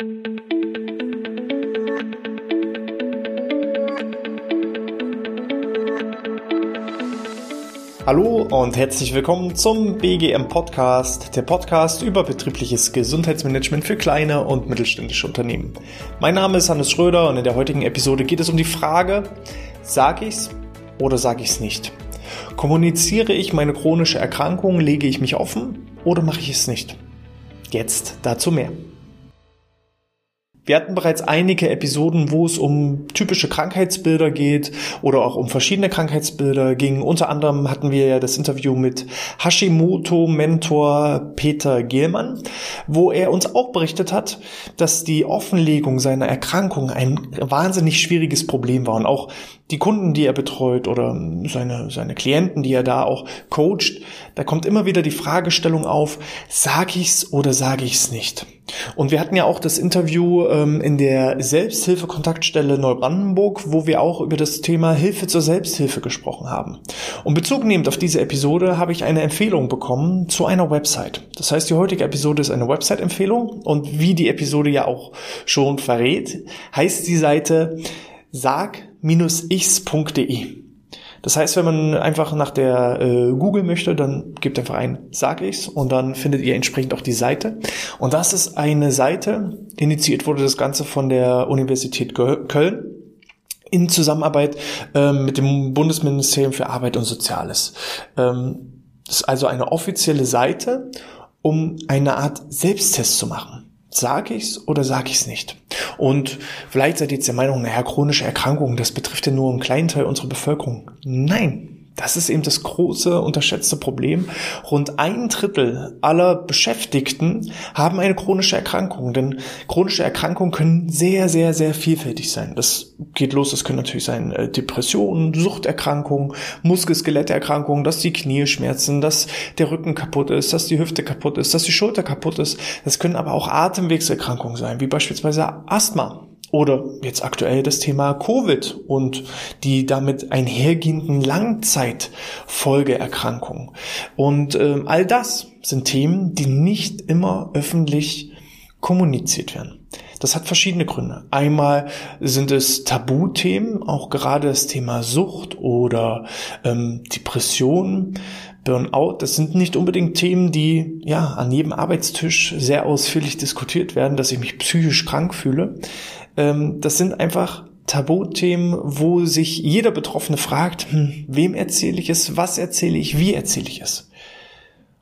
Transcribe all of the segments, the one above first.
Hallo und herzlich willkommen zum BGM Podcast, der Podcast über betriebliches Gesundheitsmanagement für kleine und mittelständische Unternehmen. Mein Name ist Hannes Schröder und in der heutigen Episode geht es um die Frage, sage ich's oder sage ich's nicht? Kommuniziere ich meine chronische Erkrankung, lege ich mich offen oder mache ich es nicht? Jetzt dazu mehr. Wir hatten bereits einige Episoden, wo es um typische Krankheitsbilder geht oder auch um verschiedene Krankheitsbilder ging. Unter anderem hatten wir ja das Interview mit Hashimoto-Mentor Peter Gehlmann, wo er uns auch berichtet hat, dass die Offenlegung seiner Erkrankung ein wahnsinnig schwieriges Problem war und auch die Kunden, die er betreut oder seine, seine Klienten, die er da auch coacht, da kommt immer wieder die Fragestellung auf, sage ich's oder sage ich's nicht? Und wir hatten ja auch das Interview ähm, in der Selbsthilfekontaktstelle Neubrandenburg, wo wir auch über das Thema Hilfe zur Selbsthilfe gesprochen haben. Und Bezug nehmend auf diese Episode habe ich eine Empfehlung bekommen zu einer Website. Das heißt, die heutige Episode ist eine Website-Empfehlung und wie die Episode ja auch schon verrät, heißt die Seite sag-ichs.de. Das heißt, wenn man einfach nach der äh, Google möchte, dann gibt einfach ein Sag ich's und dann findet ihr entsprechend auch die Seite. Und das ist eine Seite, initiiert wurde das Ganze von der Universität Köln in Zusammenarbeit ähm, mit dem Bundesministerium für Arbeit und Soziales. Ähm, das ist also eine offizielle Seite, um eine Art Selbsttest zu machen. Sag ich's oder sag ich's nicht? Und vielleicht seid ihr jetzt der Meinung, naja, chronische Erkrankungen, das betrifft ja nur einen kleinen Teil unserer Bevölkerung. Nein, das ist eben das große, unterschätzte Problem. Rund ein Drittel aller Beschäftigten haben eine chronische Erkrankung, denn chronische Erkrankungen können sehr, sehr, sehr vielfältig sein. Das geht los, das können natürlich sein äh, Depressionen, Suchterkrankungen, Muskel-Skeletterkrankungen, dass die Knie schmerzen, dass der Rücken kaputt ist, dass die Hüfte kaputt ist, dass die Schulter kaputt ist. Das können aber auch Atemwegserkrankungen sein, wie beispielsweise Asthma. Oder jetzt aktuell das Thema Covid und die damit einhergehenden Langzeitfolgeerkrankungen. Und äh, all das sind Themen, die nicht immer öffentlich kommuniziert werden. Das hat verschiedene Gründe. Einmal sind es Tabuthemen, auch gerade das Thema Sucht oder ähm, Depression, Burnout. Das sind nicht unbedingt Themen, die ja an jedem Arbeitstisch sehr ausführlich diskutiert werden, dass ich mich psychisch krank fühle. Ähm, das sind einfach Tabuthemen, wo sich jeder Betroffene fragt, hm, wem erzähle ich es, was erzähle ich, wie erzähle ich es.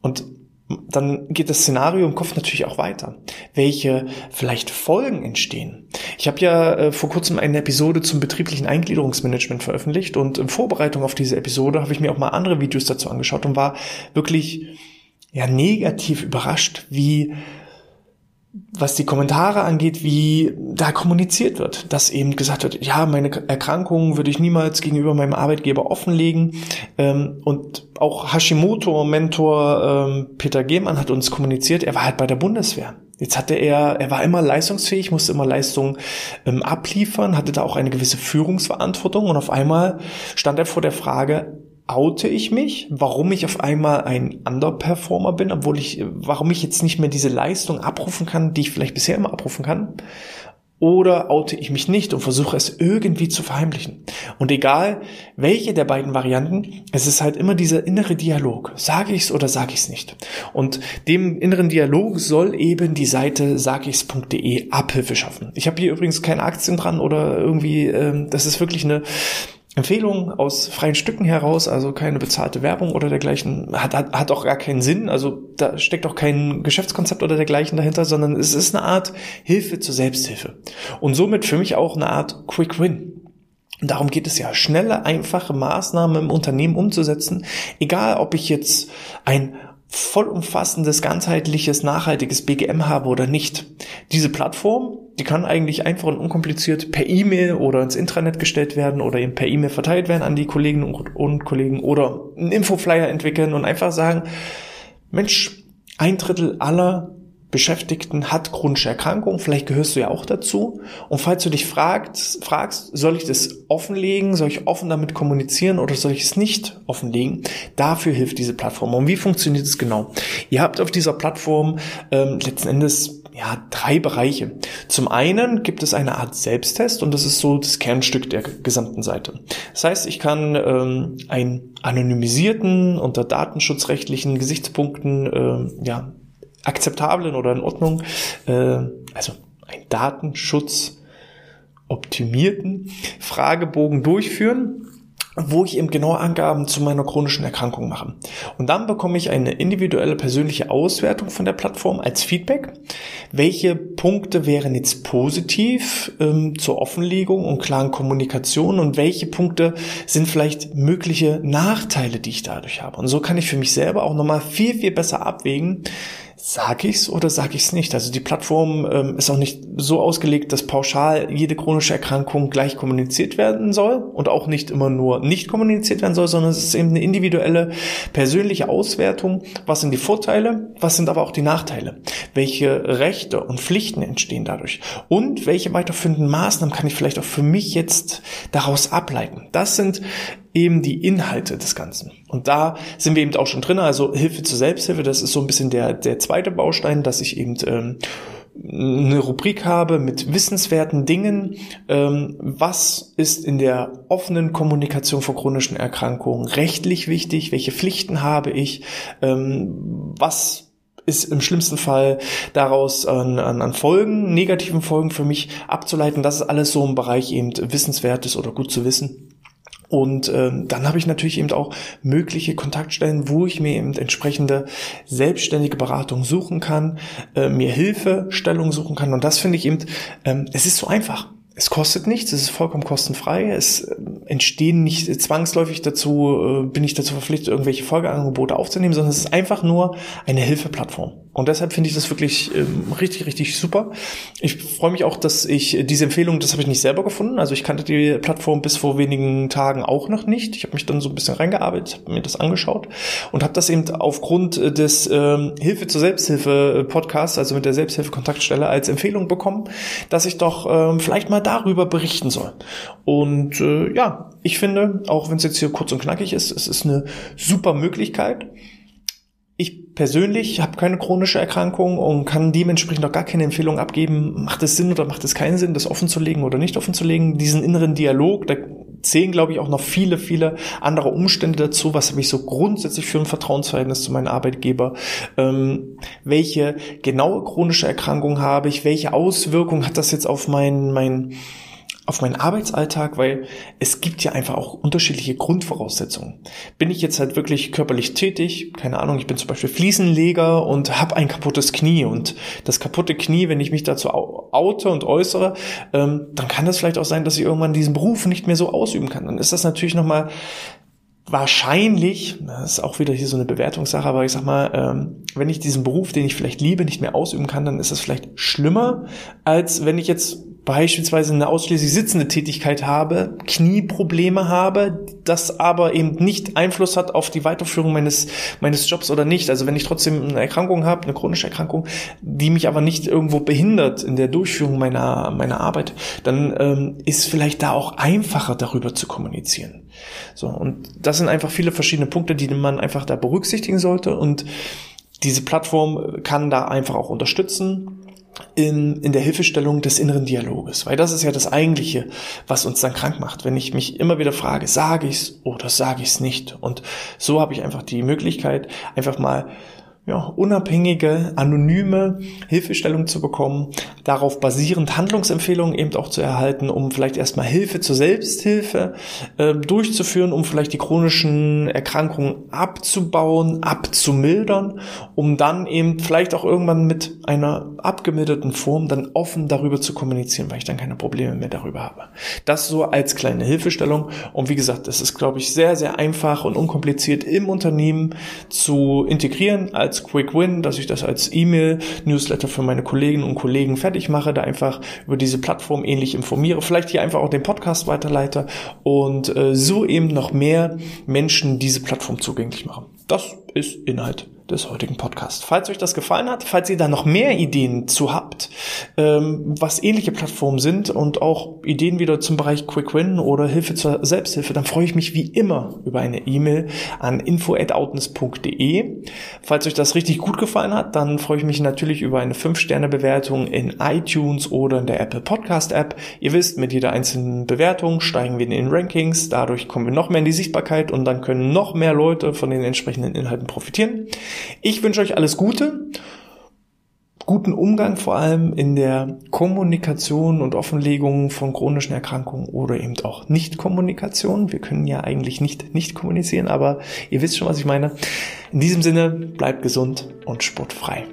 Und dann geht das Szenario im Kopf natürlich auch weiter. Welche vielleicht Folgen entstehen. Ich habe ja äh, vor kurzem eine Episode zum betrieblichen Eingliederungsmanagement veröffentlicht und in Vorbereitung auf diese Episode habe ich mir auch mal andere Videos dazu angeschaut und war wirklich ja negativ überrascht, wie was die Kommentare angeht, wie da kommuniziert wird, dass eben gesagt wird, ja, meine Erkrankung würde ich niemals gegenüber meinem Arbeitgeber offenlegen. Ähm, und auch Hashimoto-Mentor ähm, Peter Gehmann hat uns kommuniziert, er war halt bei der Bundeswehr. Jetzt hatte er, er war immer leistungsfähig, musste immer Leistung ähm, abliefern, hatte da auch eine gewisse Führungsverantwortung und auf einmal stand er vor der Frage, oute ich mich, warum ich auf einmal ein Underperformer bin, obwohl ich, warum ich jetzt nicht mehr diese Leistung abrufen kann, die ich vielleicht bisher immer abrufen kann. Oder oute ich mich nicht und versuche es irgendwie zu verheimlichen. Und egal welche der beiden Varianten, es ist halt immer dieser innere Dialog. Sage ich's oder sage ich's nicht? Und dem inneren Dialog soll eben die Seite sagichs.de Abhilfe schaffen. Ich habe hier übrigens keine Aktien dran oder irgendwie, ähm, das ist wirklich eine Empfehlung aus freien Stücken heraus, also keine bezahlte Werbung oder dergleichen, hat, hat, hat auch gar keinen Sinn. Also da steckt auch kein Geschäftskonzept oder dergleichen dahinter, sondern es ist eine Art Hilfe zur Selbsthilfe. Und somit für mich auch eine Art Quick Win. Darum geht es ja, schnelle, einfache Maßnahmen im Unternehmen umzusetzen, egal ob ich jetzt ein vollumfassendes, ganzheitliches, nachhaltiges BGM habe oder nicht. Diese Plattform, die kann eigentlich einfach und unkompliziert per E-Mail oder ins Intranet gestellt werden oder eben per E-Mail verteilt werden an die Kolleginnen und Kollegen oder einen Infoflyer entwickeln und einfach sagen, Mensch, ein Drittel aller Beschäftigten hat chronische Erkrankungen, vielleicht gehörst du ja auch dazu. Und falls du dich fragst, fragst, soll ich das offenlegen, soll ich offen damit kommunizieren oder soll ich es nicht offenlegen? Dafür hilft diese Plattform. Und wie funktioniert es genau? Ihr habt auf dieser Plattform ähm, letzten Endes ja, drei Bereiche. Zum einen gibt es eine Art Selbsttest und das ist so das Kernstück der gesamten Seite. Das heißt, ich kann ähm, einen anonymisierten, unter datenschutzrechtlichen Gesichtspunkten äh, ja, akzeptablen oder in Ordnung, äh, also ein Datenschutz optimierten Fragebogen durchführen wo ich eben genaue Angaben zu meiner chronischen Erkrankung mache. Und dann bekomme ich eine individuelle persönliche Auswertung von der Plattform als Feedback. Welche Punkte wären jetzt positiv ähm, zur Offenlegung und klaren Kommunikation und welche Punkte sind vielleicht mögliche Nachteile, die ich dadurch habe. Und so kann ich für mich selber auch nochmal viel, viel besser abwägen, Sag ich's oder sag ich's nicht? Also die Plattform ähm, ist auch nicht so ausgelegt, dass pauschal jede chronische Erkrankung gleich kommuniziert werden soll und auch nicht immer nur nicht kommuniziert werden soll, sondern es ist eben eine individuelle, persönliche Auswertung. Was sind die Vorteile? Was sind aber auch die Nachteile? Welche Rechte und Pflichten entstehen dadurch? Und welche weiterführenden Maßnahmen kann ich vielleicht auch für mich jetzt daraus ableiten? Das sind eben die Inhalte des Ganzen. Und da sind wir eben auch schon drin. Also Hilfe zur Selbsthilfe, das ist so ein bisschen der, der zweite Baustein, dass ich eben ähm, eine Rubrik habe mit wissenswerten Dingen. Ähm, was ist in der offenen Kommunikation von chronischen Erkrankungen rechtlich wichtig? Welche Pflichten habe ich? Ähm, was ist im schlimmsten Fall daraus an, an, an Folgen, negativen Folgen für mich abzuleiten. Das ist alles so im Bereich eben Wissenswertes oder gut zu wissen. Und ähm, dann habe ich natürlich eben auch mögliche Kontaktstellen, wo ich mir eben entsprechende selbstständige Beratung suchen kann, äh, mir Hilfestellung suchen kann. Und das finde ich eben, ähm, es ist so einfach. Es kostet nichts, es ist vollkommen kostenfrei, es äh, entstehen nicht zwangsläufig dazu, äh, bin ich dazu verpflichtet, irgendwelche Folgeangebote aufzunehmen, sondern es ist einfach nur eine Hilfeplattform. Und deshalb finde ich das wirklich ähm, richtig, richtig super. Ich freue mich auch, dass ich diese Empfehlung, das habe ich nicht selber gefunden. Also ich kannte die Plattform bis vor wenigen Tagen auch noch nicht. Ich habe mich dann so ein bisschen reingearbeitet, habe mir das angeschaut und habe das eben aufgrund des ähm, Hilfe zur Selbsthilfe Podcasts, also mit der Selbsthilfe-Kontaktstelle als Empfehlung bekommen, dass ich doch ähm, vielleicht mal darüber berichten soll. Und äh, ja, ich finde, auch wenn es jetzt hier kurz und knackig ist, es ist eine super Möglichkeit ich persönlich habe keine chronische Erkrankung und kann dementsprechend auch gar keine Empfehlung abgeben, macht es Sinn oder macht es keinen Sinn, das offen zu legen oder nicht offen zu legen. Diesen inneren Dialog, da zählen, glaube ich, auch noch viele, viele andere Umstände dazu. Was habe ich so grundsätzlich für ein Vertrauensverhältnis zu meinem Arbeitgeber? Ähm, welche genaue chronische Erkrankung habe ich? Welche Auswirkungen hat das jetzt auf mein, mein auf meinen Arbeitsalltag, weil es gibt ja einfach auch unterschiedliche Grundvoraussetzungen. Bin ich jetzt halt wirklich körperlich tätig, keine Ahnung, ich bin zum Beispiel Fliesenleger und habe ein kaputtes Knie und das kaputte Knie, wenn ich mich dazu oute und äußere, ähm, dann kann das vielleicht auch sein, dass ich irgendwann diesen Beruf nicht mehr so ausüben kann. Dann ist das natürlich nochmal wahrscheinlich, das ist auch wieder hier so eine Bewertungssache, aber ich sag mal, ähm, wenn ich diesen Beruf, den ich vielleicht liebe, nicht mehr ausüben kann, dann ist das vielleicht schlimmer, als wenn ich jetzt beispielsweise eine ausschließlich sitzende Tätigkeit habe, Knieprobleme habe, das aber eben nicht Einfluss hat auf die Weiterführung meines, meines Jobs oder nicht. Also wenn ich trotzdem eine Erkrankung habe, eine chronische Erkrankung, die mich aber nicht irgendwo behindert in der Durchführung meiner, meiner Arbeit, dann ähm, ist vielleicht da auch einfacher darüber zu kommunizieren. So, und das sind einfach viele verschiedene Punkte, die man einfach da berücksichtigen sollte und diese Plattform kann da einfach auch unterstützen in, in der Hilfestellung des inneren Dialoges, weil das ist ja das Eigentliche, was uns dann krank macht. Wenn ich mich immer wieder frage, sage ich's oder sage ich's nicht? Und so habe ich einfach die Möglichkeit, einfach mal ja, unabhängige, anonyme Hilfestellung zu bekommen, darauf basierend Handlungsempfehlungen eben auch zu erhalten, um vielleicht erstmal Hilfe zur Selbsthilfe äh, durchzuführen, um vielleicht die chronischen Erkrankungen abzubauen, abzumildern, um dann eben vielleicht auch irgendwann mit einer abgemilderten Form dann offen darüber zu kommunizieren, weil ich dann keine Probleme mehr darüber habe. Das so als kleine Hilfestellung und wie gesagt, es ist glaube ich sehr sehr einfach und unkompliziert im Unternehmen zu integrieren als Quick Win, dass ich das als E-Mail-Newsletter für meine Kolleginnen und Kollegen fertig mache, da einfach über diese Plattform ähnlich informiere, vielleicht hier einfach auch den Podcast weiterleite und äh, so eben noch mehr Menschen diese Plattform zugänglich machen. Das ist Inhalt des heutigen Podcasts. Falls euch das gefallen hat, falls ihr da noch mehr Ideen zu habt, ähm, was ähnliche Plattformen sind und auch Ideen wieder zum Bereich Quick Win oder Hilfe zur Selbsthilfe, dann freue ich mich wie immer über eine E-Mail an info@outness.de. Falls euch das richtig gut gefallen hat, dann freue ich mich natürlich über eine 5-Sterne-Bewertung in iTunes oder in der Apple Podcast App. Ihr wisst, mit jeder einzelnen Bewertung steigen wir in den Rankings, dadurch kommen wir noch mehr in die Sichtbarkeit und dann können noch mehr Leute von den entsprechenden Inhalten profitieren. Ich wünsche euch alles Gute, guten Umgang vor allem in der Kommunikation und Offenlegung von chronischen Erkrankungen oder eben auch Nicht-Kommunikation. Wir können ja eigentlich nicht nicht kommunizieren, aber ihr wisst schon, was ich meine. In diesem Sinne, bleibt gesund und sportfrei.